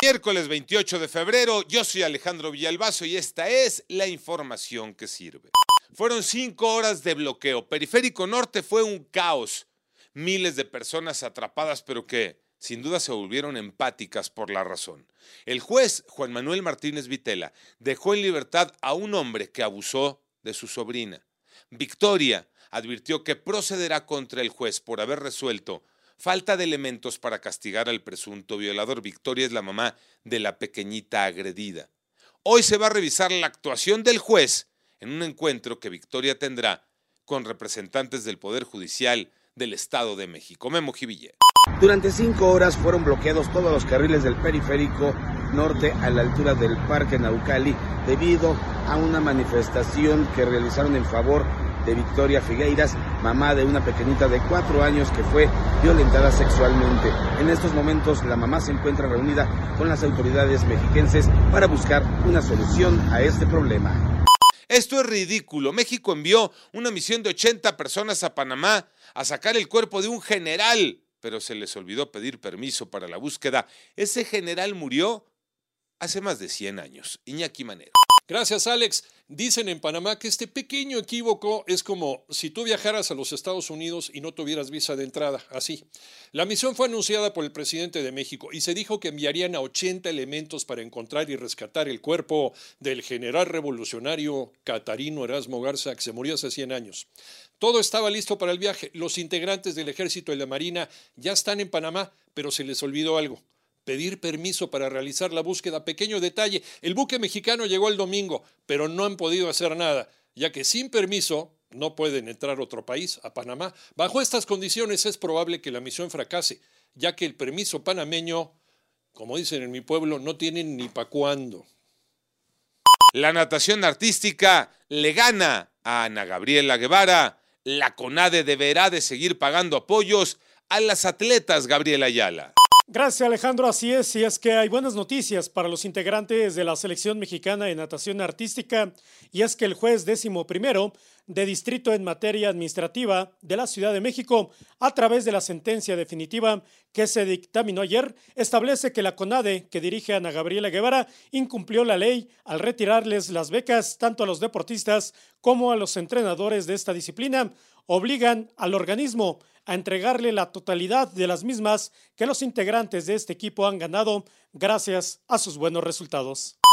Miércoles 28 de febrero, yo soy Alejandro Villalbazo y esta es la información que sirve. Fueron cinco horas de bloqueo. Periférico Norte fue un caos. Miles de personas atrapadas, pero que sin duda se volvieron empáticas por la razón. El juez Juan Manuel Martínez Vitela dejó en libertad a un hombre que abusó de su sobrina. Victoria advirtió que procederá contra el juez por haber resuelto falta de elementos para castigar al presunto violador. Victoria es la mamá de la pequeñita agredida. Hoy se va a revisar la actuación del juez en un encuentro que Victoria tendrá con representantes del Poder Judicial del Estado de México. Memo Jiville. Durante cinco horas fueron bloqueados todos los carriles del periférico norte a la altura del Parque Naucali debido a una manifestación que realizaron en favor de Victoria Figueiras, mamá de una pequeñita de cuatro años que fue violentada sexualmente. En estos momentos la mamá se encuentra reunida con las autoridades mexiquenses para buscar una solución a este problema. Esto es ridículo. México envió una misión de 80 personas a Panamá a sacar el cuerpo de un general, pero se les olvidó pedir permiso para la búsqueda. Ese general murió hace más de 100 años. Iñaki Manero. Gracias, Alex. Dicen en Panamá que este pequeño equívoco es como si tú viajaras a los Estados Unidos y no tuvieras visa de entrada, así. La misión fue anunciada por el presidente de México y se dijo que enviarían a 80 elementos para encontrar y rescatar el cuerpo del general revolucionario Catarino Erasmo Garza, que se murió hace 100 años. Todo estaba listo para el viaje. Los integrantes del ejército y la marina ya están en Panamá, pero se les olvidó algo pedir permiso para realizar la búsqueda. Pequeño detalle, el buque mexicano llegó el domingo, pero no han podido hacer nada, ya que sin permiso no pueden entrar a otro país, a Panamá. Bajo estas condiciones es probable que la misión fracase, ya que el permiso panameño, como dicen en mi pueblo, no tienen ni pa' cuándo. La natación artística le gana a Ana Gabriela Guevara. La CONADE deberá de seguir pagando apoyos a las atletas Gabriela Ayala. Gracias Alejandro, así es, y es que hay buenas noticias para los integrantes de la selección mexicana de natación artística, y es que el juez décimo primero de distrito en materia administrativa de la Ciudad de México, a través de la sentencia definitiva que se dictaminó ayer, establece que la CONADE, que dirige Ana Gabriela Guevara, incumplió la ley al retirarles las becas tanto a los deportistas como a los entrenadores de esta disciplina, obligan al organismo a entregarle la totalidad de las mismas que los integrantes de este equipo han ganado gracias a sus buenos resultados.